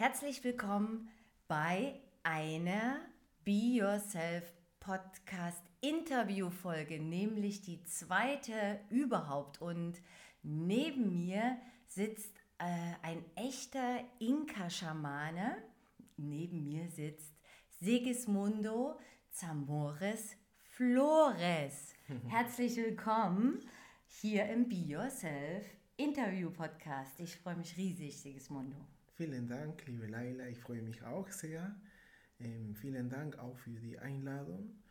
Herzlich willkommen bei einer Be Yourself Podcast Interview-Folge, nämlich die zweite überhaupt. Und neben mir sitzt äh, ein echter Inka-Schamane. Neben mir sitzt Sigismundo Zamores Flores. Herzlich willkommen hier im Be Yourself Interview Podcast. Ich freue mich riesig, Sigismundo. Vielen Dank, liebe Laila. Ich freue mich auch sehr. Ähm, vielen Dank auch für die Einladung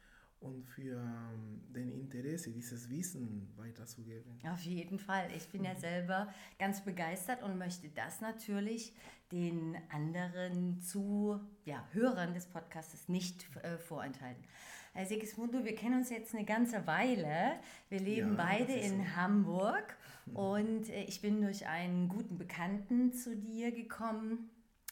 und für ähm, den Interesse, dieses Wissen weiterzugeben. Auf jeden Fall. Ich bin ja selber ganz begeistert und möchte das natürlich den anderen zu ja, Hörern des Podcasts nicht äh, vorenthalten. Herr Sigismundo, wir kennen uns jetzt eine ganze Weile. Wir leben ja, beide in so. Hamburg und äh, ich bin durch einen guten Bekannten zu dir gekommen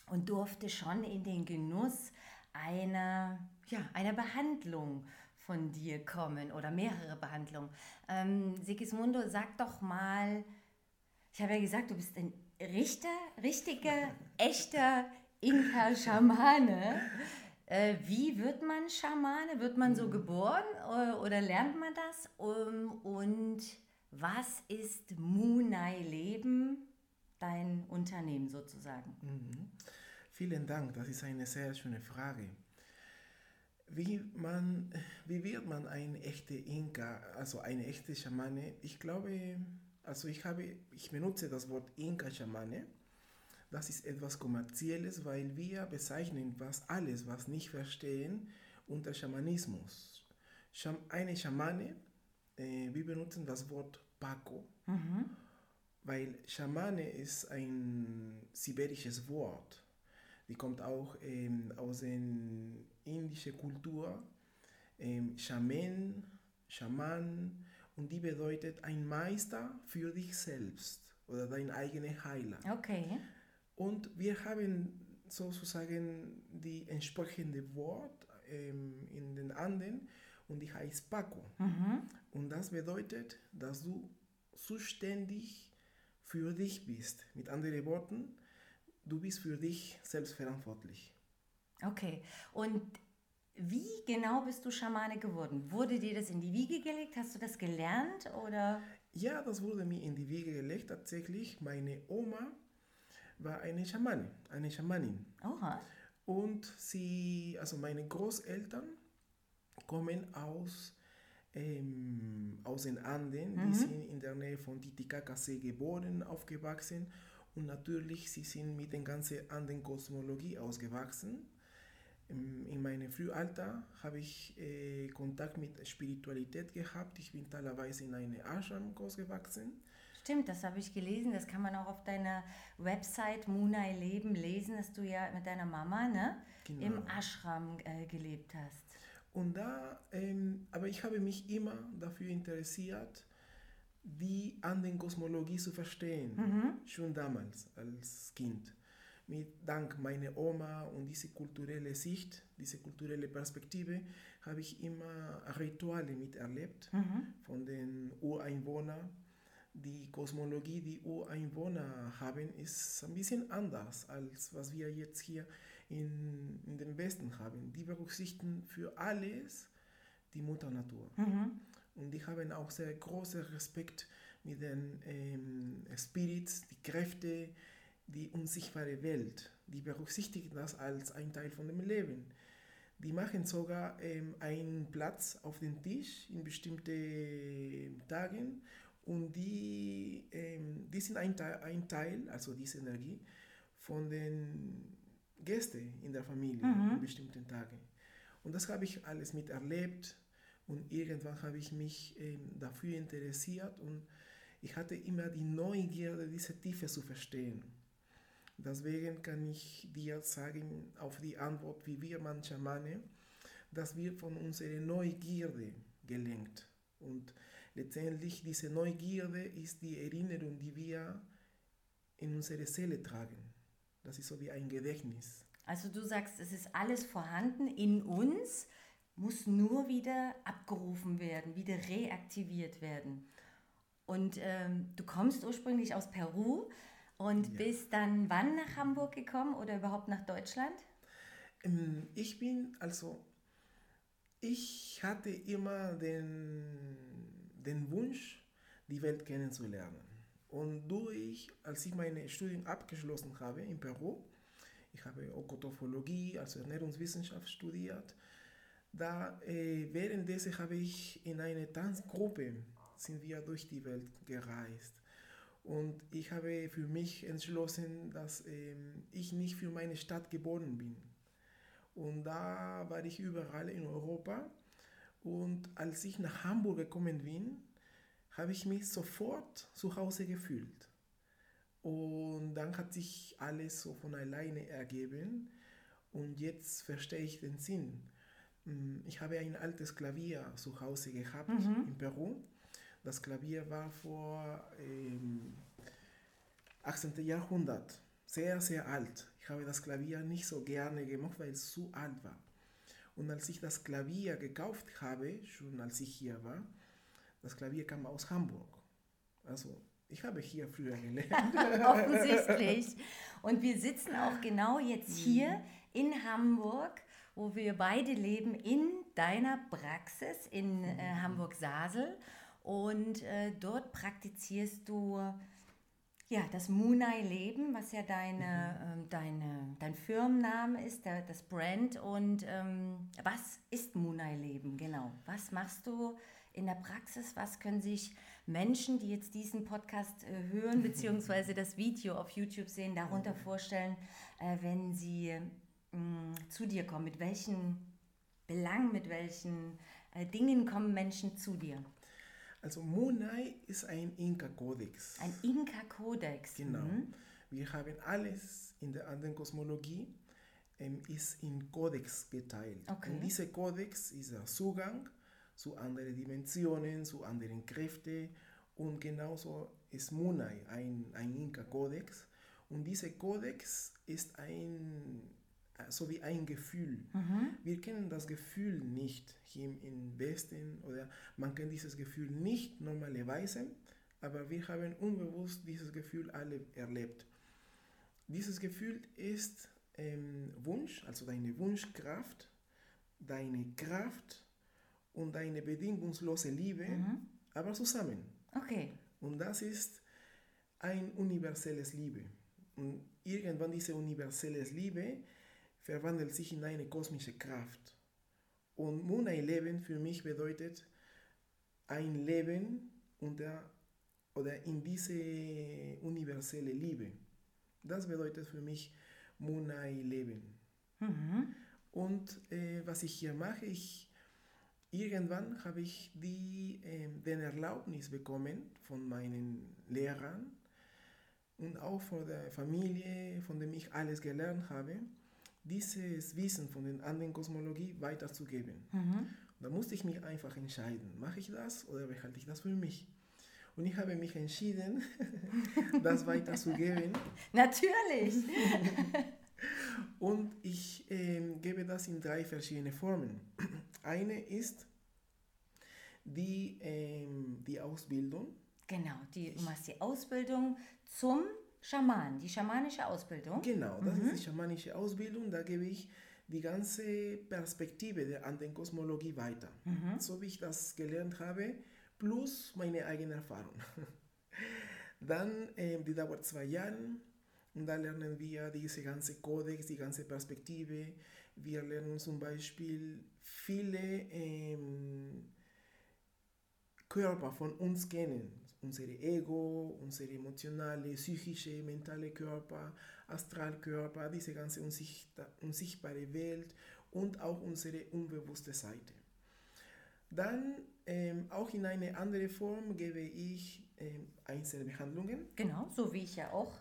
und durfte schon in den Genuss einer, ja, einer Behandlung von dir kommen oder mehrere Behandlungen. Ähm, Sigismundo, sag doch mal, ich habe ja gesagt, du bist ein richter, richtiger, echter Inka-Schamane. Äh, wie wird man Schamane? Wird man so mhm. geboren oder, äh, oder lernt man das? Um, und was ist Munai Leben, dein Unternehmen sozusagen? Mhm. Vielen Dank, das ist eine sehr schöne Frage. Wie, man, wie wird man ein echter Inka, also eine echte Schamane? Ich glaube, also ich, habe, ich benutze das Wort Inka-Schamane das ist etwas Kommerzielles, weil wir bezeichnen was alles, was nicht verstehen, unter Schamanismus. Eine Schamane, äh, wir benutzen das Wort Paco, mhm. weil Schamane ist ein sibirisches Wort. Die kommt auch ähm, aus der indischen Kultur. Ähm, Shaman, Shaman, und die bedeutet ein Meister für dich selbst oder dein eigener Heiler. Okay. Und wir haben sozusagen die entsprechende Wort ähm, in den Anden und die heißt Paco. Mhm. Und das bedeutet, dass du zuständig für dich bist. Mit anderen Worten, du bist für dich selbst verantwortlich. Okay. Und wie genau bist du Schamane geworden? Wurde dir das in die Wiege gelegt? Hast du das gelernt oder? Ja, das wurde mir in die Wiege gelegt. Tatsächlich, meine Oma war eine Schamanin, eine Schamanin. Oha. Und sie, also meine Großeltern kommen aus, ähm, aus den Anden, mhm. die sind in der Nähe von Titicacasee geboren, aufgewachsen und natürlich sie sind mit der ganzen Anden-Kosmologie ausgewachsen. In meinem Frühalter habe ich äh, Kontakt mit Spiritualität gehabt. Ich bin teilweise in eine Ashram großgewachsen. Stimmt, das habe ich gelesen. Das kann man auch auf deiner Website Munai Leben lesen, dass du ja mit deiner Mama ne, genau. im Ashram äh, gelebt hast. Und da, ähm, aber ich habe mich immer dafür interessiert, die Anden-Kosmologie zu verstehen, mhm. schon damals als Kind. Mit dank meiner Oma und diese kulturelle Sicht, diese kulturelle Perspektive, habe ich immer Rituale miterlebt mhm. von den Ureinwohnern die Kosmologie, die Ureinwohner haben, ist ein bisschen anders als was wir jetzt hier in, in den Westen haben. Die berücksichtigen für alles die Mutter Natur. Mhm. Und die haben auch sehr großen Respekt mit den ähm, Spirits, die Kräfte, die unsichtbare Welt. Die berücksichtigen das als ein Teil von dem Leben. Die machen sogar ähm, einen Platz auf dem Tisch in bestimmten Tagen und die, ähm, die sind ein Teil, ein Teil, also diese Energie, von den Gästen in der Familie mhm. an bestimmten Tagen. Und das habe ich alles miterlebt und irgendwann habe ich mich ähm, dafür interessiert und ich hatte immer die Neugierde, diese Tiefe zu verstehen. Deswegen kann ich dir sagen, auf die Antwort, wie wir man Schamane, dass wir von unserer Neugierde gelenkt. Und Letztendlich diese Neugierde ist die Erinnerung, die wir in unsere Seele tragen. Das ist so wie ein Gedächtnis. Also du sagst, es ist alles vorhanden in uns, muss nur wieder abgerufen werden, wieder reaktiviert werden. Und ähm, du kommst ursprünglich aus Peru Und ja. bist dann wann nach Hamburg gekommen oder überhaupt nach Deutschland? Ähm, ich bin, also, ich hatte immer den, den Wunsch, die Welt kennenzulernen. Und durch, als ich meine Studien abgeschlossen habe in Peru, ich habe Okotophologie, also Ernährungswissenschaft studiert, da äh, währenddessen habe ich in einer Tanzgruppe sind wir durch die Welt gereist. Und ich habe für mich entschlossen, dass ähm, ich nicht für meine Stadt geboren bin. Und da war ich überall in Europa. Und als ich nach Hamburg gekommen bin, habe ich mich sofort zu Hause gefühlt. Und dann hat sich alles so von alleine ergeben. Und jetzt verstehe ich den Sinn. Hm, ich habe ein altes Klavier zu Hause gehabt mhm. in Peru. Das Klavier war vor ähm, 18. Jahrhundert, sehr, sehr alt. Ich habe das Klavier nicht so gerne gemacht, weil es zu alt war. Und als ich das Klavier gekauft habe, schon als ich hier war, das Klavier kam aus Hamburg. Also ich habe hier früher gelernt. Offensichtlich. Und wir sitzen auch genau jetzt hier mhm. in Hamburg, wo wir beide leben, in deiner Praxis in äh, mhm. Hamburg-Sasel. Und äh, dort praktizierst du ja, das Munai-Leben, was ja deine, ähm, deine, dein Firmenname ist, der, das Brand. Und ähm, was ist Munai-Leben genau? Was machst du in der Praxis? Was können sich Menschen, die jetzt diesen Podcast äh, hören, beziehungsweise das Video auf YouTube sehen, darunter vorstellen, äh, wenn sie mm, zu dir kommen? Mit welchen Belangen, mit welchen äh, Dingen kommen Menschen zu dir? Also Munai ist ein Inka-Kodex. Ein Inka-Kodex. Genau. Mhm. Wir haben alles in der anderen Kosmologie ähm, ist in Kodex geteilt. Okay. Und dieser Kodex ist der Zugang zu anderen Dimensionen, zu anderen Kräften und genauso ist Munai ein, ein Inka-Kodex. Und dieser Kodex ist ein so wie ein Gefühl. Mhm. Wir kennen das Gefühl nicht hier im Westen oder man kennt dieses Gefühl nicht normalerweise, aber wir haben unbewusst dieses Gefühl alle erlebt. Dieses Gefühl ist ähm, Wunsch, also deine Wunschkraft, deine Kraft und deine bedingungslose Liebe, mhm. aber zusammen. Okay. Und das ist ein universelles Liebe. Und irgendwann diese universelle Liebe verwandelt sich in eine kosmische Kraft. Und Munai Leben für mich bedeutet ein Leben unter oder in diese universelle Liebe. Das bedeutet für mich Munai Leben. Mhm. Und äh, was ich hier mache, ich irgendwann habe ich die, äh, den Erlaubnis bekommen von meinen Lehrern und auch von der Familie, von dem ich alles gelernt habe, dieses Wissen von der anderen Kosmologie weiterzugeben. Mhm. Da musste ich mich einfach entscheiden, mache ich das oder behalte ich das für mich? Und ich habe mich entschieden, das weiterzugeben. Natürlich. Und ich äh, gebe das in drei verschiedene Formen. Eine ist die, äh, die Ausbildung. Genau, die, du machst die Ausbildung zum Schaman, die schamanische Ausbildung. Genau, das mhm. ist die schamanische Ausbildung. Da gebe ich die ganze Perspektive der Andenkosmologie weiter. Mhm. So wie ich das gelernt habe, plus meine eigene Erfahrung. Dann, äh, die dauert zwei Jahre und da lernen wir diese ganze Kodex, die ganze Perspektive. Wir lernen zum Beispiel viele ähm, Körper von uns kennen unser Ego, unsere emotionale, psychische, mentale Körper, Astralkörper, diese ganze unsichtbare Welt und auch unsere unbewusste Seite. Dann ähm, auch in eine andere Form gebe ich ähm, Einzelbehandlungen. Genau, so wie ich ja auch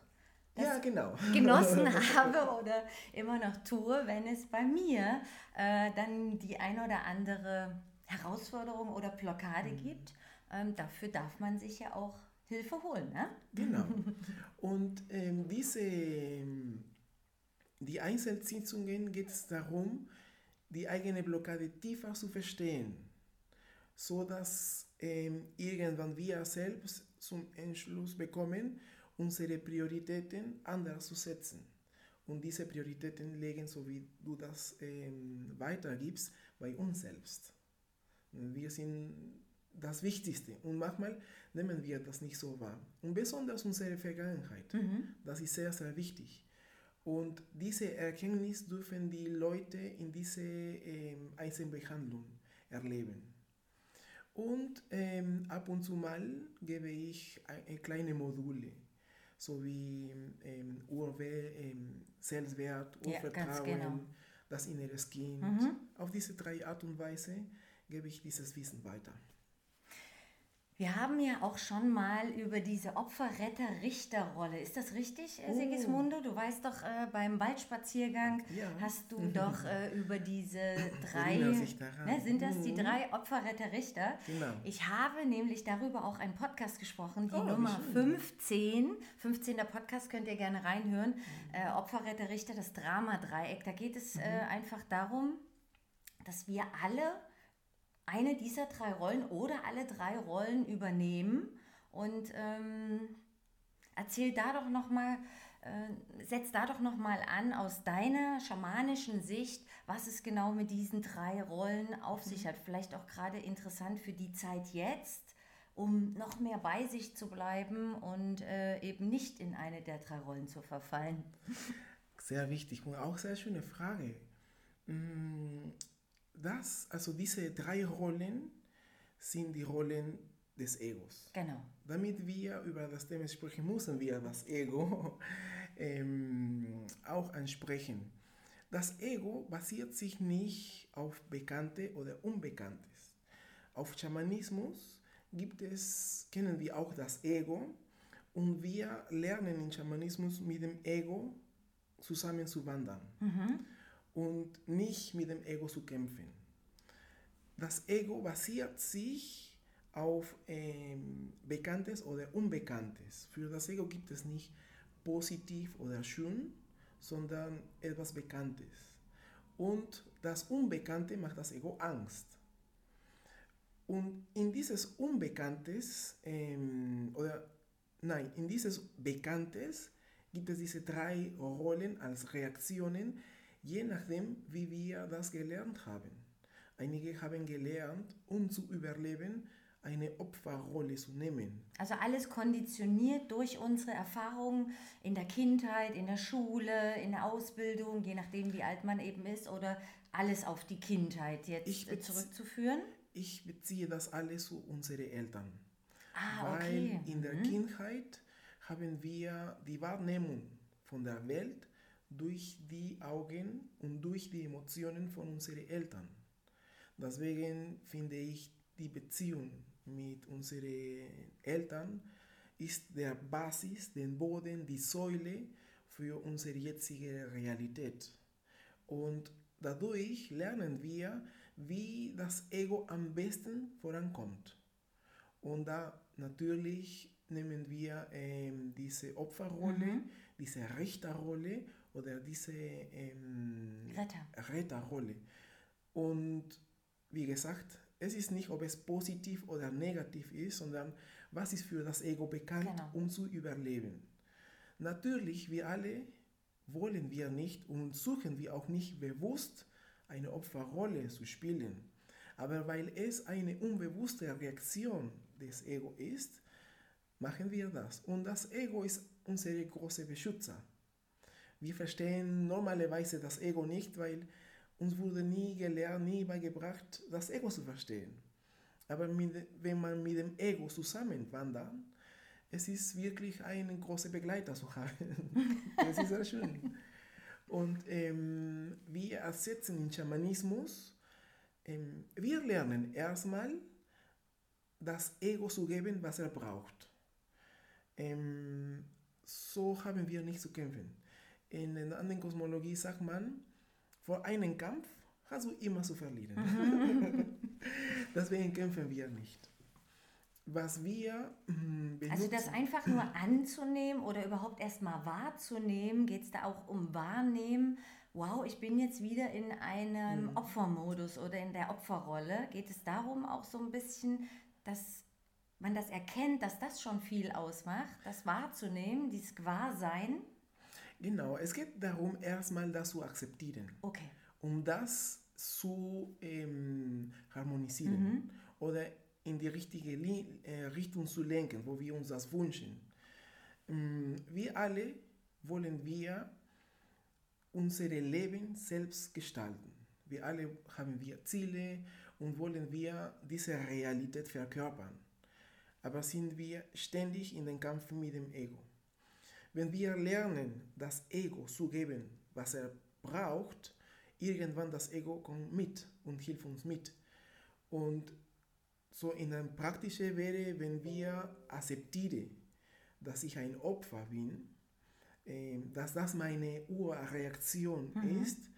ja, genau. genossen habe oder immer noch tue, wenn es bei mir äh, dann die eine oder andere Herausforderung oder Blockade mhm. gibt ähm, dafür darf man sich ja auch Hilfe holen. Ne? Genau. Und ähm, diese, die Einzelsitzungen geht es darum, die eigene Blockade tiefer zu verstehen, so dass ähm, irgendwann wir selbst zum Entschluss bekommen, unsere Prioritäten anders zu setzen. Und diese Prioritäten legen, so wie du das ähm, weitergibst, bei uns selbst. Wir sind das Wichtigste und manchmal nehmen wir das nicht so wahr. Und besonders unsere Vergangenheit, mhm. das ist sehr, sehr wichtig. Und diese Erkenntnis dürfen die Leute in dieser ähm, Einzelbehandlung erleben. Und ähm, ab und zu mal gebe ich ein, kleine Module, so wie ähm, Urwe, ähm, Selbstwert, Urvertrauen, ja, genau. das innere Kind. Mhm. Auf diese drei Art und Weise gebe ich dieses Wissen weiter. Wir haben ja auch schon mal über diese Opferretter-Richter-Rolle. Ist das richtig, oh. Sigismundo? Du weißt doch, äh, beim Waldspaziergang ja. hast du doch äh, über diese drei. Ne, sind das die mhm. drei Opferretter-Richter? Genau. Ich habe nämlich darüber auch einen Podcast gesprochen, die oh, Nummer 15. 15. Podcast könnt ihr gerne reinhören. Mhm. Äh, Opferretter-Richter, das Drama-Dreieck. Da geht es äh, mhm. einfach darum, dass wir alle eine dieser drei Rollen oder alle drei Rollen übernehmen und ähm, erzähl da doch noch mal, äh, setz da doch noch mal an aus deiner schamanischen Sicht, was es genau mit diesen drei Rollen auf sich mhm. hat. Vielleicht auch gerade interessant für die Zeit jetzt, um noch mehr bei sich zu bleiben und äh, eben nicht in eine der drei Rollen zu verfallen. Sehr wichtig und auch sehr schöne Frage. Das, also diese drei Rollen sind die Rollen des Egos. Genau. Damit wir über das Thema sprechen, müssen wir das Ego ähm, auch ansprechen. Das Ego basiert sich nicht auf Bekannte oder Unbekanntes. Auf Schamanismus gibt es, kennen wir auch das Ego und wir lernen im Schamanismus mit dem Ego zusammen zu wandern. Mhm und nicht mit dem Ego zu kämpfen. Das Ego basiert sich auf ähm, Bekanntes oder Unbekanntes. Für das Ego gibt es nicht positiv oder schön, sondern etwas Bekanntes. Und das Unbekannte macht das Ego Angst. Und in dieses Unbekanntes, ähm, oder nein, in dieses Bekanntes gibt es diese drei Rollen als Reaktionen, je nachdem, wie wir das gelernt haben. Einige haben gelernt, um zu überleben, eine Opferrolle zu nehmen. Also alles konditioniert durch unsere Erfahrungen in der Kindheit, in der Schule, in der Ausbildung, je nachdem, wie alt man eben ist, oder alles auf die Kindheit jetzt ich zurückzuführen? Ich beziehe das alles zu unseren Eltern. Ah, okay. Weil in der mhm. Kindheit haben wir die Wahrnehmung von der Welt durch die Augen und durch die Emotionen von unseren Eltern. Deswegen finde ich, die Beziehung mit unseren Eltern ist der Basis, den Boden, die Säule für unsere jetzige Realität. Und dadurch lernen wir, wie das Ego am besten vorankommt. Und da natürlich nehmen wir ähm, diese Opferrolle, mhm. diese Richterrolle oder diese ähm, Retter. Retterrolle. Und wie gesagt, es ist nicht, ob es positiv oder negativ ist, sondern was ist für das Ego bekannt, genau. um zu überleben. Natürlich, wir alle wollen wir nicht und suchen wir auch nicht bewusst eine Opferrolle zu spielen. Aber weil es eine unbewusste Reaktion des Ego ist, machen wir das. Und das Ego ist unser großer Beschützer. Wir verstehen normalerweise das Ego nicht, weil uns wurde nie gelernt, nie beigebracht, das Ego zu verstehen. Aber mit, wenn man mit dem Ego zusammenwandert, es ist wirklich ein großer Begleiter zu haben. das ist sehr schön. Und ähm, wir ersetzen den Schamanismus, ähm, wir lernen erstmal, das Ego zu geben, was er braucht. Ähm, so haben wir nicht zu kämpfen. In der anderen Kosmologie sagt man, vor einem Kampf hast du immer zu verlieren. Mhm. Deswegen kämpfen wir nicht. Was wir benutzen, hm, Also das einfach nur anzunehmen oder überhaupt erstmal wahrzunehmen, geht es da auch um Wahrnehmen. Wow, ich bin jetzt wieder in einem mhm. Opfermodus oder in der Opferrolle. Geht es darum auch so ein bisschen, dass man das erkennt, dass das schon viel ausmacht, das wahrzunehmen, dieses Gewahrsein. Genau, es geht darum, erstmal das zu akzeptieren. Okay. Um das zu ähm, harmonisieren mhm. oder in die richtige äh, Richtung zu lenken, wo wir uns das wünschen. Ähm, wir alle wollen wir unser Leben selbst gestalten. Wir alle haben wir Ziele und wollen wir diese Realität verkörpern. Aber sind wir ständig in den Kampf mit dem Ego. Wenn wir lernen, das Ego zu geben, was er braucht, irgendwann das Ego kommt mit und hilft uns mit. Und so in einem praktischen wäre, wenn wir akzeptieren, dass ich ein Opfer bin, äh, dass das meine Urreaktion mhm. ist,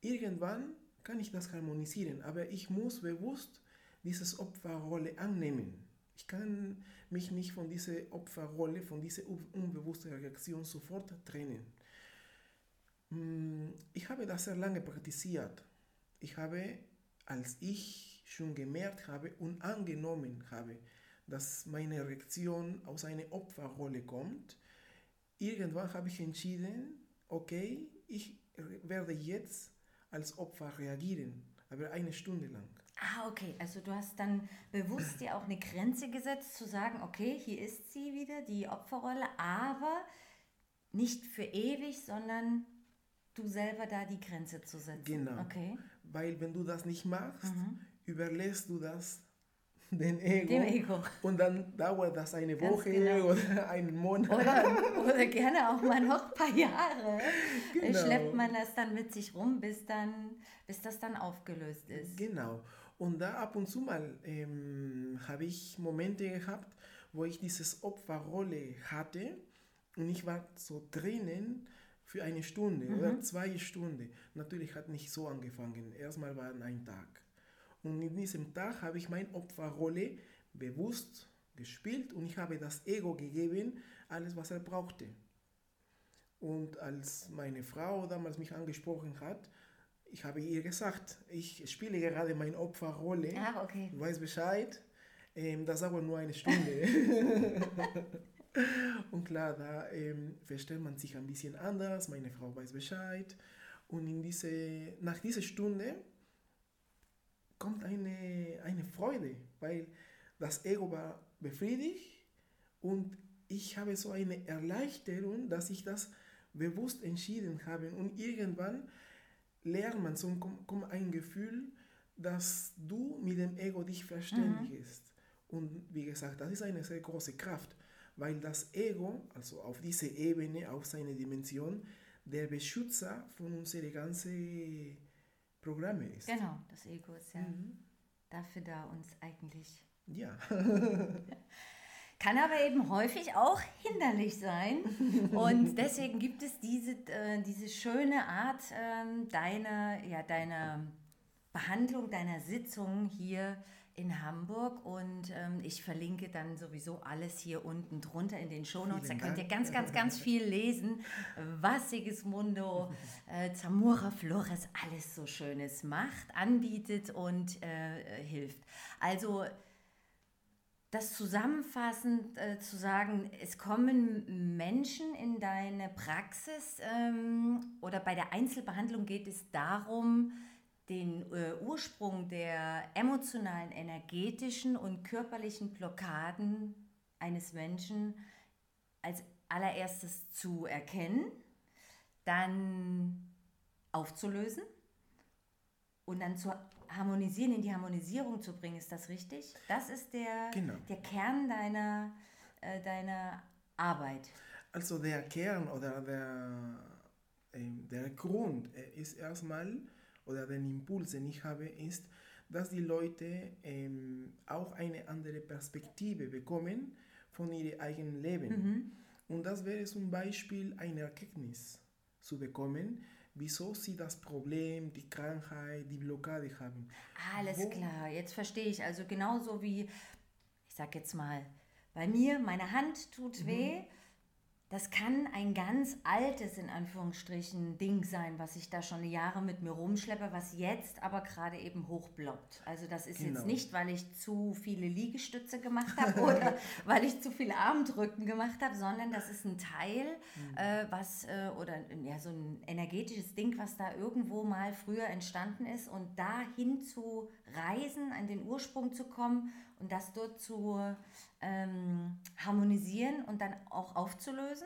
irgendwann kann ich das harmonisieren, aber ich muss bewusst diese Opferrolle annehmen. Ich kann mich nicht von dieser Opferrolle, von dieser unbewussten Reaktion sofort trennen. Mm, ich habe das sehr lange praktiziert. Ich habe, als ich schon gemerkt habe und angenommen habe, dass meine Reaktion aus einer Opferrolle kommt, irgendwann habe ich entschieden, okay, ich werde jetzt als Opfer reagieren, aber eine Stunde lang. Ah, okay. Also du hast dann bewusst dir auch eine Grenze gesetzt, zu sagen, okay, hier ist sie wieder, die Opferrolle, aber nicht für ewig, sondern du selber da die Grenze zu setzen. Genau. Okay. Weil wenn du das nicht machst, mhm. überlässt du das den Ego. Dem Ego. Und dann dauert das eine Woche genau. oder einen Monat. Oder, oder, gerne auch mal noch ein paar Jahre. Genau. Schleppt man das dann mit sich rum, bis, dann, bis das dann aufgelöst ist. Genau. Und da ab und zu mal ähm, habe ich Momente gehabt, wo ich dieses Opferrolle hatte und ich war so drinnen für eine Stunde mhm. oder zwei Stunden. Natürlich hat nicht so angefangen. Erstmal war ein Tag. Und in diesem Tag habe ich meine Opferrolle bewusst gespielt und ich habe das Ego gegeben, alles was er brauchte. Und als meine Frau damals mich angesprochen hat, ich habe ihr gesagt, ich spiele gerade meine Opferrolle. Ah, okay. Du weißt Bescheid. Ähm, das dauert nur eine Stunde. und klar, da ähm, versteht man sich ein bisschen anders. Meine Frau weiß Bescheid. Und in diese, nach dieser Stunde kommt eine, eine Freude, weil das Ego war befriedigt und ich habe so eine Erleichterung, dass ich das bewusst entschieden habe. Und irgendwann lernt man so kommt ein Gefühl, dass du mit dem Ego dich verständigst. Mhm. Und wie gesagt, das ist eine sehr große Kraft, weil das Ego, also auf dieser Ebene, auf seine Dimension, der Beschützer von unserer ganzen Programme ist. Genau, das Ego ist ja mhm. dafür da, uns eigentlich. Ja. Kann aber eben häufig auch hinderlich sein. Und deswegen gibt es diese, äh, diese schöne Art äh, deiner, ja, deiner Behandlung, deiner Sitzung hier in Hamburg und ähm, ich verlinke dann sowieso alles hier unten drunter in den Shownotes. Da könnt ihr ganz, ganz, ganz viel lesen, was Sigismundo äh, Zamora Flores alles so Schönes macht, anbietet und äh, hilft. Also das zusammenfassend äh, zu sagen, es kommen Menschen in deine Praxis ähm, oder bei der Einzelbehandlung geht es darum, den äh, Ursprung der emotionalen, energetischen und körperlichen Blockaden eines Menschen als allererstes zu erkennen, dann aufzulösen und dann zu harmonisieren, in die Harmonisierung zu bringen. Ist das richtig? Das ist der, genau. der Kern deiner, äh, deiner Arbeit. Also der Kern oder der, äh, der Grund äh, ist erstmal, oder den Impuls, den ich habe, ist, dass die Leute ähm, auch eine andere Perspektive bekommen von ihrem eigenen Leben. Mhm. Und das wäre zum Beispiel eine Erkenntnis zu bekommen, wieso sie das Problem, die Krankheit, die Blockade haben. Alles Wo klar, jetzt verstehe ich. Also genauso wie, ich sag jetzt mal, bei mir, meine Hand tut mhm. Das kann ein ganz altes, in Anführungsstrichen, Ding sein, was ich da schon Jahre mit mir rumschleppe, was jetzt aber gerade eben hochblockt. Also das ist genau. jetzt nicht, weil ich zu viele Liegestütze gemacht habe oder weil ich zu viel Armdrücken gemacht habe, sondern das ist ein Teil, mhm. äh, was, äh, oder ja, so ein energetisches Ding, was da irgendwo mal früher entstanden ist und dahin zu reisen, an den Ursprung zu kommen und das dort zu ähm, harmonisieren und dann auch aufzulösen?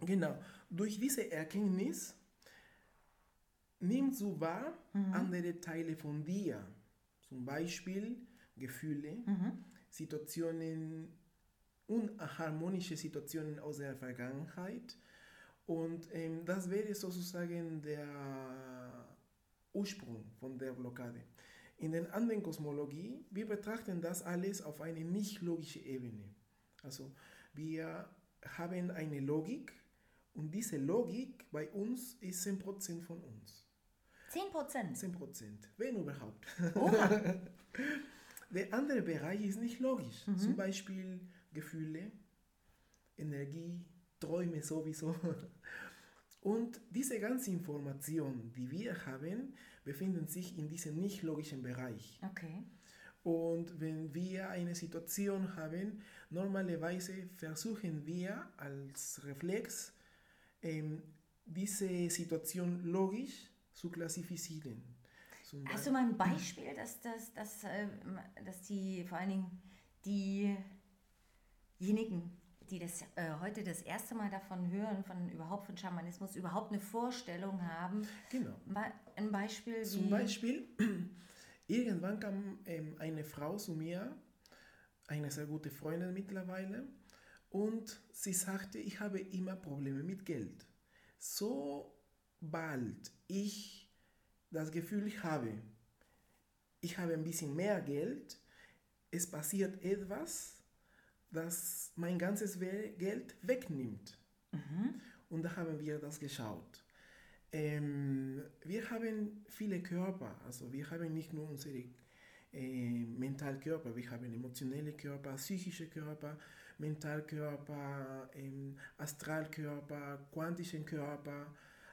Genau. Durch diese Erkenntnis nimmst du wahr mhm. andere Teile von dir, zum Beispiel Gefühle, mhm. Situationen, unharmonische Situationen aus der Vergangenheit. Und ähm, das wäre sozusagen der Ursprung von der Blockade. In der anderen Kosmologie, wir betrachten das alles auf eine nicht logische Ebene. Also wir haben eine Logik und diese Logik bei uns ist 10% von uns. 10%? 10%, wenn überhaupt. Der andere Bereich ist nicht logisch. Mhm. Zum Beispiel Gefühle, Energie, Träume sowieso. Und diese ganze Information, die wir haben, befinden sich in diesem nicht logischen Bereich. Okay. Und wenn wir eine Situation haben, normalerweise versuchen wir als Reflex ähm, diese Situation logisch zu klassifizieren. Hast du mal ein Beispiel, dass, dass, dass, äh, dass die vor allen Dingen diejenigen, die das äh, heute das erste Mal davon hören, von überhaupt von Schamanismus, überhaupt eine Vorstellung haben. Genau. Ein Beispiel. Zum Beispiel, irgendwann kam ähm, eine Frau zu mir, eine sehr gute Freundin mittlerweile, und sie sagte, ich habe immer Probleme mit Geld. Sobald ich das Gefühl habe, ich habe ein bisschen mehr Geld, es passiert etwas, das mein ganzes Geld wegnimmt. Mhm. Und da haben wir das geschaut. Ähm, wir haben viele Körper, also wir haben nicht nur unsere äh, Mentalkörper, wir haben emotionelle Körper, psychische Körper, Mentalkörper, ähm, Astralkörper, quantischen Körper.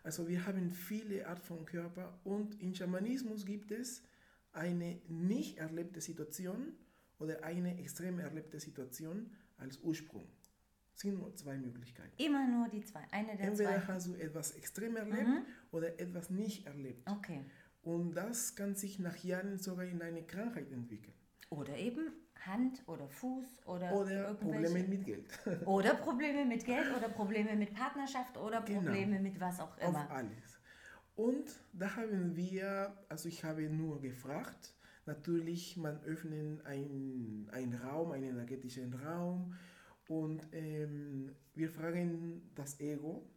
Also wir haben viele Art von Körper und im Schamanismus gibt es eine nicht erlebte Situation oder eine extrem erlebte Situation als Ursprung. Es sind nur zwei Möglichkeiten. Immer nur die zwei, eine der Entweder zwei. Hast du etwas extrem erlebt mhm. oder etwas nicht erlebt. Okay. Und das kann sich nach Jahren sogar in eine Krankheit entwickeln. Oder eben Hand oder Fuß oder, oder Probleme mit Geld. oder Probleme mit Geld oder Probleme mit Partnerschaft oder genau. Probleme genau. mit was auch immer. Auf alles. Und da haben wir, also ich habe nur gefragt, Natürlich, man öffnet einen Raum, einen energetischen Raum und ähm, wir fragen das Ego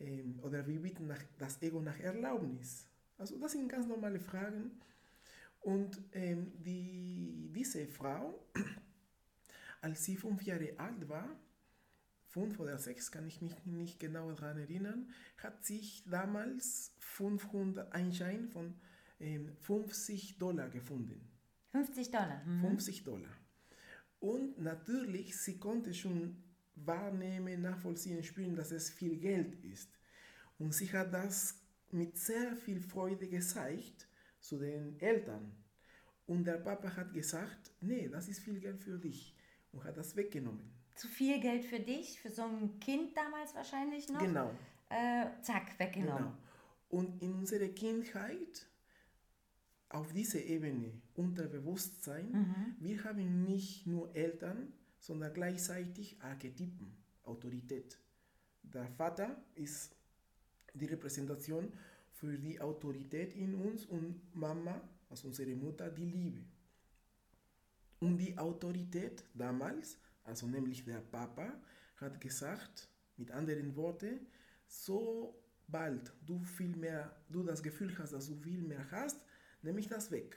ähm, oder wir bitten nach, das Ego nach Erlaubnis. Also das sind ganz normale Fragen. Und ähm, die, diese Frau, als sie fünf Jahre alt war, fünf oder sechs, kann ich mich nicht genau daran erinnern, hat sich damals 500 Einschein von 50 ähm, Dollar gefunden. 50 Dollar. Mhm. 50 Dollar. Und natürlich, sie konnte schon wahrnehmen, nachvollziehen, spüren, dass es viel Geld ist. Und sie hat das mit sehr viel Freude gezeigt zu den Eltern. Und der Papa hat gesagt, nee, das ist viel Geld für dich. Und hat das weggenommen. Zu viel Geld für dich, für so ein Kind damals wahrscheinlich noch? Genau. Äh, zack, weggenommen. Genau. Und in unserer Kindheit auf dieser Ebene Unterbewusstsein, mhm. wir haben nicht nur Eltern, sondern gleichzeitig Archetypen, Autorität. Der Vater ist die Repräsentation für die Autorität in uns und Mama, also unsere Mutter, die Liebe. Und die Autorität damals, also nämlich der Papa, hat gesagt, mit anderen Worten, sobald du viel mehr, du das Gefühl hast, dass du viel mehr hast, nehme ich das weg.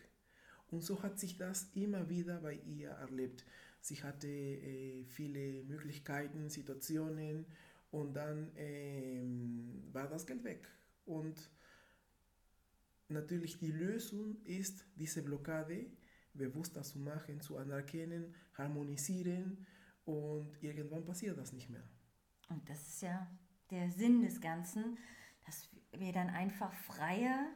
Und so hat sich das immer wieder bei ihr erlebt. Sie hatte äh, viele Möglichkeiten, Situationen und dann äh, war das Geld weg. Und natürlich die Lösung ist, diese Blockade bewusster zu machen, zu anerkennen, harmonisieren und irgendwann passiert das nicht mehr. Und das ist ja der Sinn des Ganzen, dass wir dann einfach freier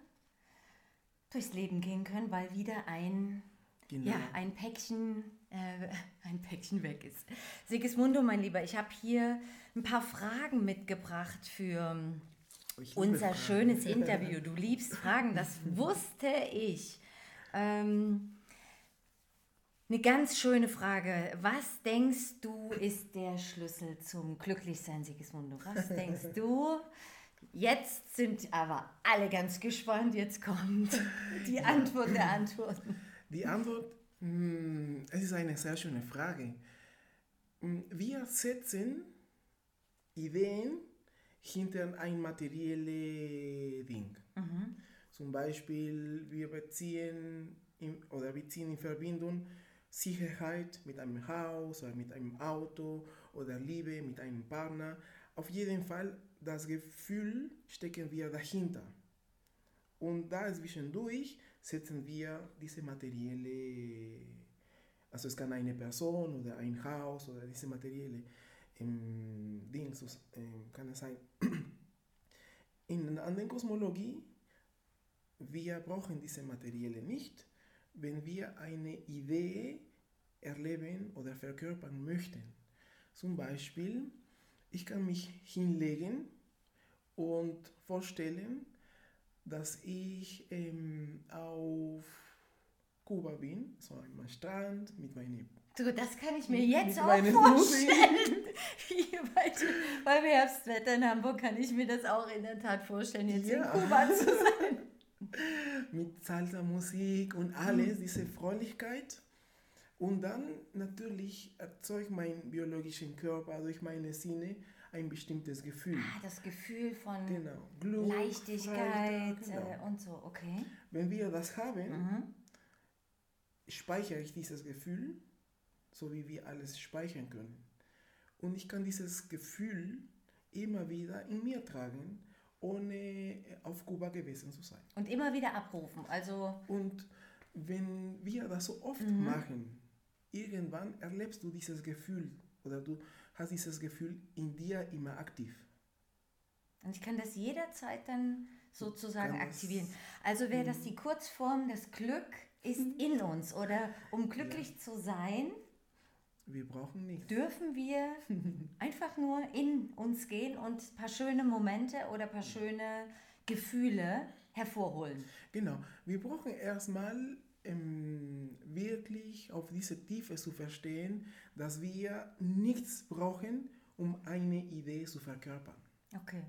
durchs Leben gehen können, weil wieder ein, Genau. ja, ein, Päckchen, äh, ein Päckchen weg ist. Sigismundo, mein Lieber, ich habe hier ein paar Fragen mitgebracht für unser schönes Interview. Du liebst Fragen, das wusste ich. Ähm, eine ganz schöne Frage. Was denkst du ist der Schlüssel zum Glücklichsein, Sigismundo? Was denkst du? Jetzt sind aber alle ganz gespannt. Jetzt kommt die Antwort der Antworten. Die Antwort, mh, es ist eine sehr schöne Frage. Mh, Wir setzen Ideen hinter ein materielles Ding. Zum Beispiel, wir beziehen in, oder wir ziehen in Verbindung Sicherheit mit einem Haus oder mit einem Auto oder Liebe mit einem Partner. Auf jeden Fall, das Gefühl stecken wir dahinter. Und da zwischendurch setzen wir diese materielle, also es kann eine Person oder ein Haus oder diese materielle Ding so, ähm, kann es sein. In der anderen Kosmologie, wir brauchen diese materielle nicht, wenn wir eine Idee erleben oder verkörpern möchten. Zum Beispiel, ich kann mich hinlegen und vorstellen, dass ich ähm, auf Kuba bin, so am Strand mit meinen Du, das kann ich mir jetzt auch vorstellen. Hier bei, beim Herbstwetter in Hamburg kann ich mir das auch in der Tat vorstellen, jetzt Ja. in Kuba zu sein. mit Salsa-Musik und alles, diese Fröhlichkeit. Und dann natürlich erzeugt mein biologischen Körper durch meine Sinne ein bestimmtes Gefühl. Ah, das Gefühl von Genau, Glück, Leichtigkeit genau. äh, und so, okay. Wenn wir das haben, Mhm. speichere ich dieses Gefühl, so wie wir alles speichern können. Und ich kann dieses Gefühl immer wieder in mir tragen, ohne auf Kuba gewesen zu sein. Und immer wieder abrufen. Also, Und wenn wir das so oft Mhm. machen, irgendwann erlebst du dieses Gefühl oder du hast dieses Gefühl in dir immer aktiv. und ich kann das jederzeit dann sozusagen aktivieren. Also wäre das die Kurzform, das Glück ist in uns. Oder um glücklich zu sein, Wir brauchen nichts. dürfen wir einfach nur in uns gehen und ein paar schöne Momente oder ein paar schöne Gefühle hervorholen. Genau, wir brauchen erstmal ähm, wirklich auf diese Tiefe zu verstehen, dass wir nichts brauchen, um eine Idee zu verkörpern. Okay.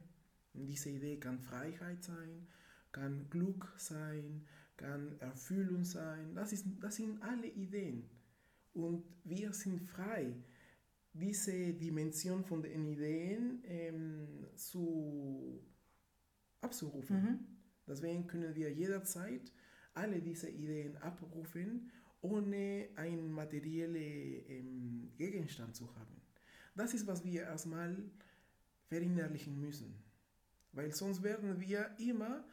Und diese Idee kann Freiheit sein, kann Glück sein, kann Erfüllung sein. Das, ist, das sind alle Ideen. Und wir sind frei, diese Dimension von den Ideen ähm, zu, abzurufen. Mhm. Deswegen können wir jederzeit alle diese Ideen abrufen, ohne einen materiellen ähm, Gegenstand zu haben. Das ist, was wir erstmal verinnerlichen müssen. Weil sonst werden wir immer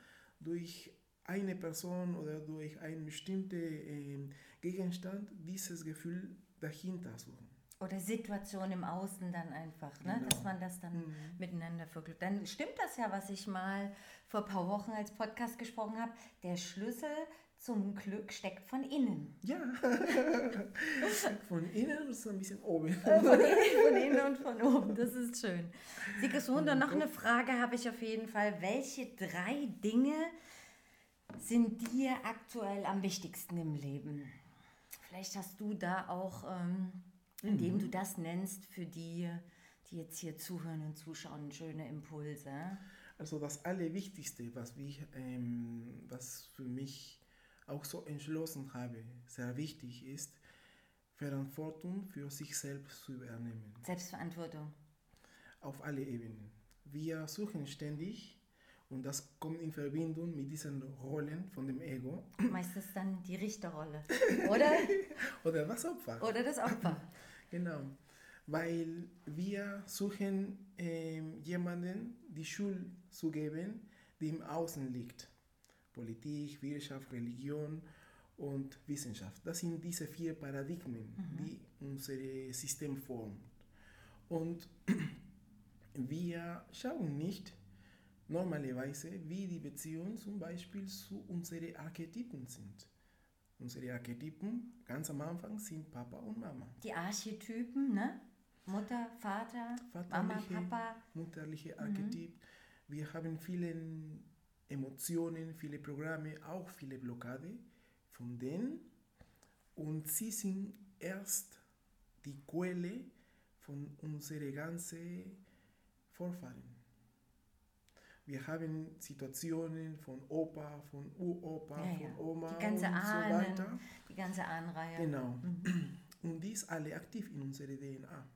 durch eine Person oder durch einen bestimmten ähm, Gegenstand dieses Gefühl dahinter suchen. Oder Situation im Außen dann einfach, ne? Genau. dass man das dann Mhm. miteinander verglückt. Dann stimmt das ja, was ich mal vor ein paar Wochen als Podcast gesprochen habe. Der Schlüssel zum Glück steckt von innen. Ja, von innen ist ein bisschen oben. Von innen, von innen und von oben. Das ist schön. Sigismund, und noch eine Frage habe ich auf jeden Fall. Welche drei Dinge sind dir aktuell am wichtigsten im Leben? Vielleicht hast du da auch, ähm, indem du das nennst, für die, die jetzt hier zuhören und zuschauen, schöne Impulse. Also das Allerwichtigste, was, ich, ähm, was für mich auch so entschlossen habe, sehr wichtig ist, Verantwortung für sich selbst zu übernehmen. Selbstverantwortung. Auf alle Ebenen. Wir suchen ständig, und das kommt in Verbindung mit diesen Rollen von dem Ego, Meistens dann die Richterrolle. Oder, oder das Opfer. oder das Opfer. Genau, weil wir suchen ähm, jemanden die Schuld zu geben, die im Außen liegt. Politik, Wirtschaft, Religion. und Wissenschaft. Das sind diese vier Paradigmen, mhm. die unser System formen. Und wir schauen nicht normalerweise, wie die Beziehungen zum Beispiel zu unseren Archetypen sind. Unsere Archetypen ganz am Anfang sind Papa und Mama. Die Archetypen, ne? Mutter, Vater, Mama, Papa. Mutterliche Archetyp. Mhm. Wir haben viele Emotionen, viele Programme, auch viele Blockade von denen. Und sie sind erst die Quelle von unseren ganzen Vorfahren. Wir haben Situationen von Opa, von Uropa, ja, ja. von Oma die ganze und Ahnen, so weiter. Die ganze Ahnenreihe. Genau. Mhm. Und die ist alle aktiv in unserer DNA.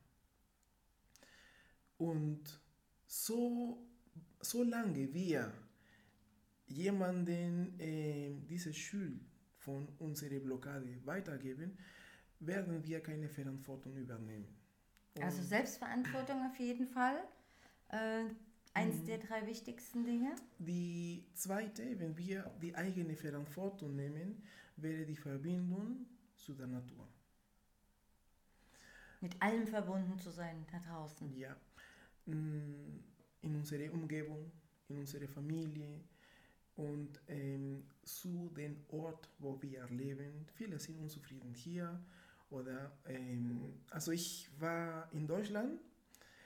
Und so, solange wir jemanden äh, diese Schuld von unserer Blockade weitergeben, werden wir keine Verantwortung übernehmen. Also Und also Selbstverantwortung auf jeden Fall. Äh, eins mhm. der drei wichtigsten Dinge. Die zweite, wenn wir die eigene Verantwortung nehmen, wäre die Verbindung zu der Natur. Mit allem verbunden zu sein da draußen. Ja. Mm, in unserer Umgebung, in unserer Familie und ähm, zu dem Ort, wo wir leben. Viele sind unzufrieden hier oder ähm, also ich war in Deutschland.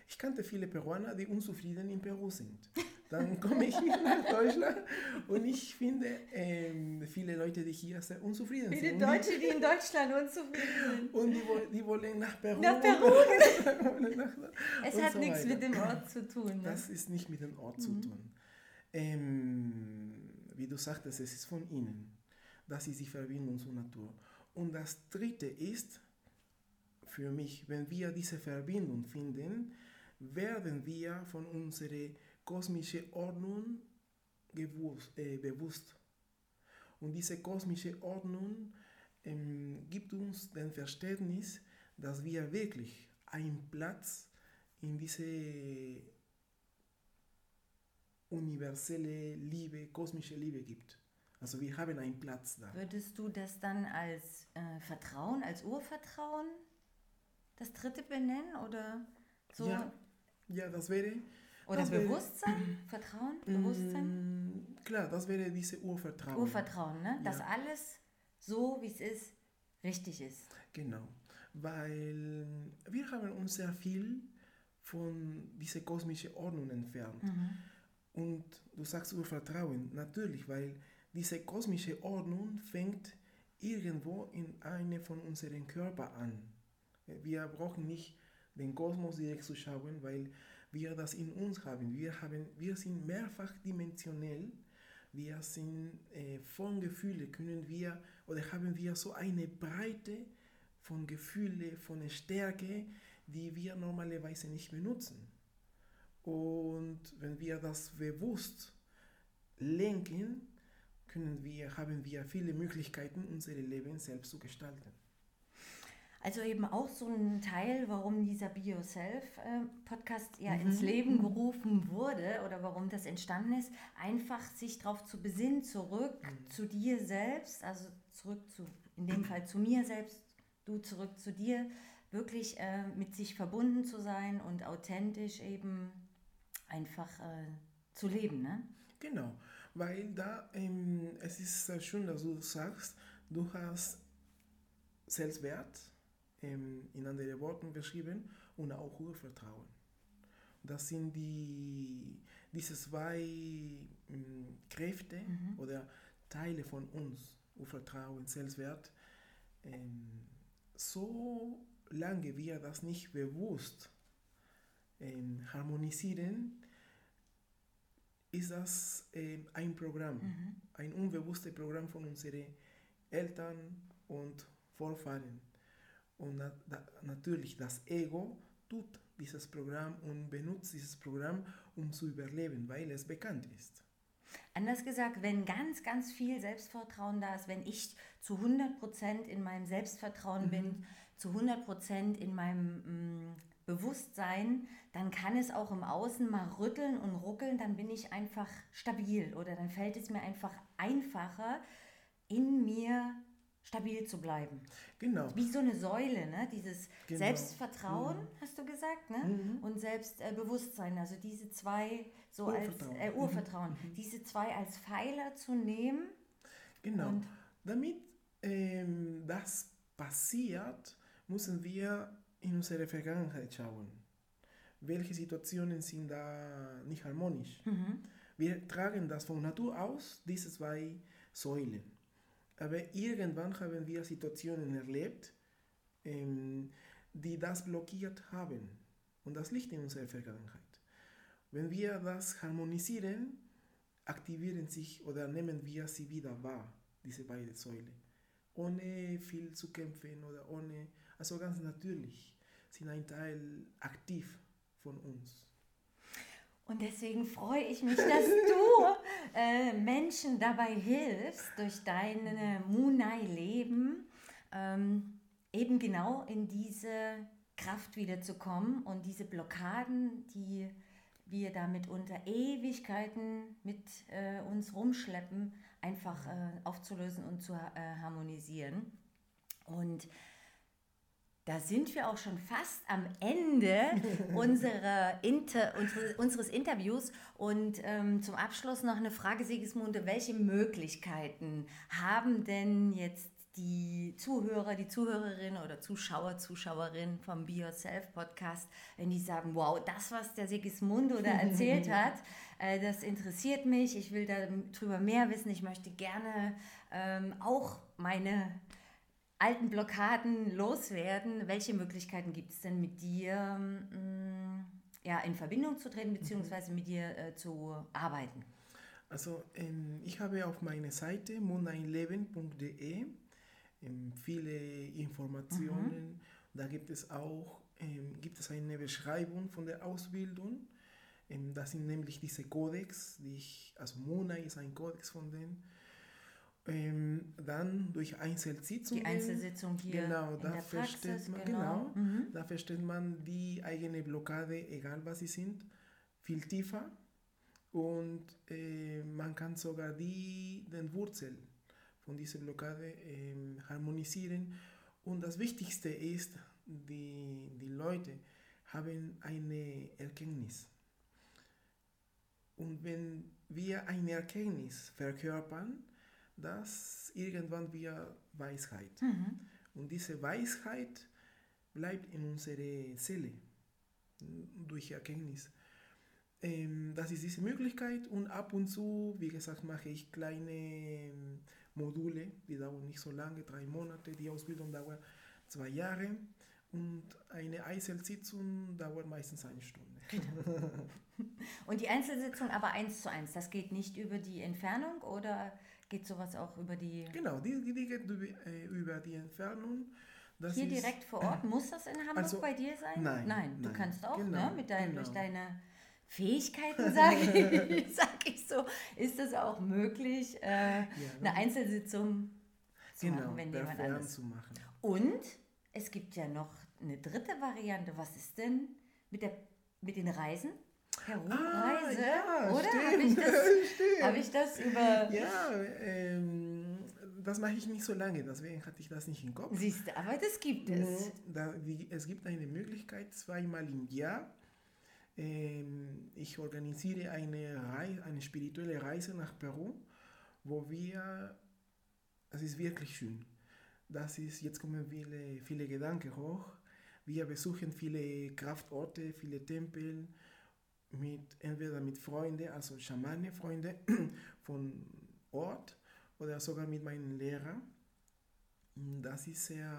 Ich kannte viele Peruaner, die unzufrieden in Peru sind. Dann komme ich hier nach Deutschland und ich finde ähm, viele Leute, die hier sehr unzufrieden viele sind. Viele Deutsche, die in Deutschland unzufrieden sind. Und die, die wollen nach Peru. Nach Peru. es hat so nichts weiter. mit dem Ort zu tun. Ne? Das ist nicht mit dem Ort mhm. zu tun. Ähm, wie du sagtest, es ist von innen. Das ist die Verbindung zur Natur. Und das Dritte ist, für mich, wenn wir diese Verbindung finden, werden wir von unserer kosmische Ordnung gewusst, äh, bewusst. Und diese kosmische Ordnung ähm, gibt uns den Verständnis, dass wir wirklich einen Platz in diese universelle Liebe, kosmische Liebe gibt. Also wir haben einen Platz da. Würdest du das dann als äh, Vertrauen, als Urvertrauen das dritte benennen oder so? Ja, ja das wäre oder das Bewusstsein, wäre, Vertrauen, Bewusstsein? Mm, klar, das wäre diese Urvertrauen. Urvertrauen, ne? dass ja. alles so, wie es ist, richtig ist. Genau, weil wir haben uns sehr viel von dieser kosmischen Ordnung entfernt. Mhm. Und du sagst Urvertrauen, natürlich, weil diese kosmische Ordnung fängt irgendwo in einem von unseren Körpern an. Wir brauchen nicht den Kosmos direkt zu schauen, weil wir das in uns haben. Wir, haben, wir sind mehrfach dimensionell. Wir sind äh, von Gefühlen, können wir oder haben wir so eine Breite von Gefühlen, von Stärke, die wir normalerweise nicht benutzen. Und wenn wir das bewusst lenken, können wir, haben wir viele Möglichkeiten, unser Leben selbst zu gestalten. Also eben auch so ein Teil, warum dieser Be Yourself-Podcast ja mhm. ins Leben gerufen wurde oder warum das entstanden ist, einfach sich darauf zu besinnen, zurück mhm. zu dir selbst, also zurück zu, in dem Fall zu mir selbst, du zurück zu dir, wirklich äh, mit sich verbunden zu sein und authentisch eben einfach äh, zu leben. Ne? Genau, weil da ähm, es ist schön, dass du sagst, du hast Selbstwert, ähm, in anderen Worten beschrieben, und auch Urvertrauen. Das sind die, diese zwei ähm, Kräfte mhm. oder Teile von uns, Urvertrauen, Selbstwert. Ähm, so lange wir das nicht bewusst ähm, harmonisieren, ist das äh, ein Programm, mhm. ein unbewusstes Programm von unseren Eltern und Vorfahren. Und na, da, natürlich das Ego tut dieses Programm und benutzt dieses Programm, um zu überleben, weil es bekannt ist. Anders gesagt, wenn ganz, ganz viel Selbstvertrauen da ist, wenn ich zu 100% in meinem Selbstvertrauen mhm. bin, zu 100% in meinem mh, mm, Bewusstsein, dann kann es auch im Außen mal rütteln und ruckeln, dann bin ich einfach stabil oder dann fällt es mir einfach einfacher, in mir stabil zu bleiben. Genau. Wie so eine Säule, ne? dieses Genau. Selbstvertrauen, Mhm. hast du gesagt, ne? Mhm. und Selbstbewusstsein. Also diese zwei so als Urvertrauen. äh, Mhm. Urvertrauen, diese zwei als Pfeiler zu nehmen. Genau. Und- Damit ähm, das passiert, müssen wir in unsere Vergangenheit schauen. Welche Situationen sind da nicht harmonisch? Mhm. Wir tragen das von Natur aus, diese zwei Säulen. Aber irgendwann haben wir Situationen erlebt, ähm, die das blockiert haben. Und das liegt in unserer Vergangenheit. Wenn wir das harmonisieren, aktivieren sich oder nehmen wir sie wieder wahr, diese beiden Säulen. Ohne viel zu kämpfen oder ohne, also ganz natürlich, sind ein Teil aktiv von uns. Und deswegen freue ich mich, dass du äh, Menschen dabei hilfst, durch dein Munai-Leben ähm, eben genau in diese Kraft wiederzukommen und diese Blockaden, die wir da mitunter Ewigkeiten mit äh, uns rumschleppen, einfach äh, aufzulösen und zu äh, harmonisieren. Und da sind wir auch schon fast am Ende unserer Inter, unsere, unseres Interviews. Und ähm, zum Abschluss noch eine Frage, Sigismunde. Welche Möglichkeiten haben denn jetzt die Zuhörer, die Zuhörerin oder Zuschauer, Zuschauerin vom Be Yourself Podcast, wenn die sagen, wow, das, was der Sigismundo da erzählt hat, äh, das interessiert mich, ich will darüber mehr wissen, ich möchte gerne ähm, auch meine alten Blockaden loswerden. Welche Möglichkeiten gibt es denn mit dir, mh, ja, in Verbindung zu treten, beziehungsweise mit dir äh, zu arbeiten? Also ähm, ich habe auf meiner Seite mooneinleben.de ähm, viele Informationen. Da gibt es auch ähm, gibt es eine Beschreibung von der Ausbildung. Ähm, das sind nämlich diese Codex, die ich, also Monai ist ein Codex von denen. Ähm, dann durch Einzelsitzungen. Die Einzelsitzung hier Genau, in da der versteht Praxis, man, genau. genau, Mhm. da versteht man die eigene Blockade, egal was sie sind, viel tiefer. Und äh, man kann sogar die, den Wurzel von dieser Blockade ähm, harmonisieren. Und das Wichtigste ist, die, die Leute haben eine Erkenntnis. Und wenn wir eine Erkenntnis verkörpern, das irgendwann wir Weisheit. Mhm. Und diese Weisheit bleibt in unserer Seele durch Erkenntnis. Ähm, das ist diese Möglichkeit und ab und zu, wie gesagt, mache ich kleine ähm, Module, die dauern nicht so lange, drei Monate. Die Ausbildung dauert zwei Jahre und eine Einzelsitzung dauert meistens eine Stunde. Und die Einzelsitzung aber eins zu eins, das geht nicht über die Entfernung oder geht sowas auch über die... Genau, die, die geht über, äh, die Entfernung. Das Hier ist- direkt vor Ort, muss das in Hamburg Also, bei dir sein? nein, Nein, du nein. kannst auch, Genau, ne? Mit dein, genau. Durch deine Fähigkeiten, sage ich, sag ich so, ist es auch möglich, äh, eine Einzelsitzung zu genau, machen, wenn jemand anders. zu machen. Und es gibt ja noch eine dritte Variante. Was ist denn mit, der, mit den Reisen? Peru-Reise? Ah, ja, Oder? Habe ich, das- hab ich das über. Ja, ähm, das mache ich nicht so lange, deswegen hatte ich das nicht im Kopf. Siehst du, aber das gibt es. Da, wie, es gibt eine Möglichkeit, zweimal im Jahr. Ähm, ich organisiere eine, Rei eine spirituelle Reise nach Peru, wo wir, es ist wirklich schön. Das ist, jetzt kommen viele, viele Gedanken hoch. Wir besuchen viele Kraftorte, viele Tempel, mit, entweder mit Freunden, also Schamane, Freunde von Ort oder sogar mit meinem Lehrer. Das ist sehr,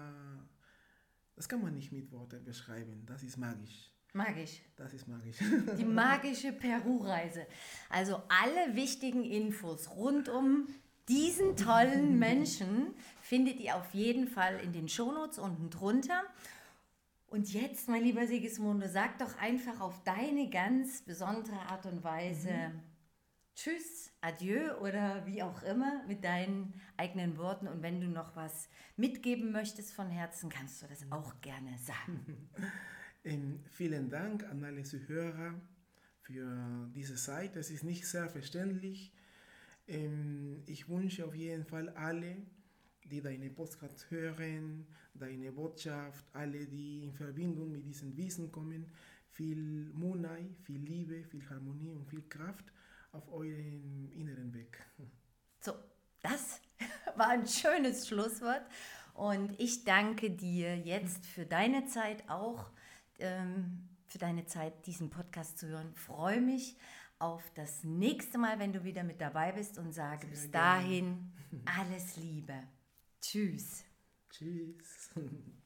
das kann man nicht mit Worten beschreiben, das ist magisch. Magisch. Das ist magisch. Die magische Peru-Reise. Also alle wichtigen Infos rund um diesen tollen Menschen findet ihr auf jeden Fall in den Shownotes unten drunter. Und jetzt, mein lieber Sigismundo, sag doch einfach auf deine ganz besondere Art und Weise Tschüss, Adieu oder wie auch immer mit deinen eigenen Worten. Und wenn du noch was mitgeben möchtest von Herzen, kannst du das auch gerne sagen. Vielen Dank an alle Zuhörer für diese Zeit. Es ist nicht selbstverständlich. Ähm, ich wünsche auf jeden Fall alle, die deine Podcast hören, deine Botschaft, alle, die in Verbindung mit diesem Wissen kommen, viel Munai, viel Liebe, viel Harmonie und viel Kraft auf eurem inneren Weg. So, das war ein schönes Schlusswort. Und ich danke dir jetzt für deine Zeit auch, ähm, für deine Zeit, diesen Podcast zu hören. Freue mich auf das nächste Mal, wenn du wieder mit dabei bist und sage Sehr bis gerne. dahin alles Liebe. Tschüss. Tschüss.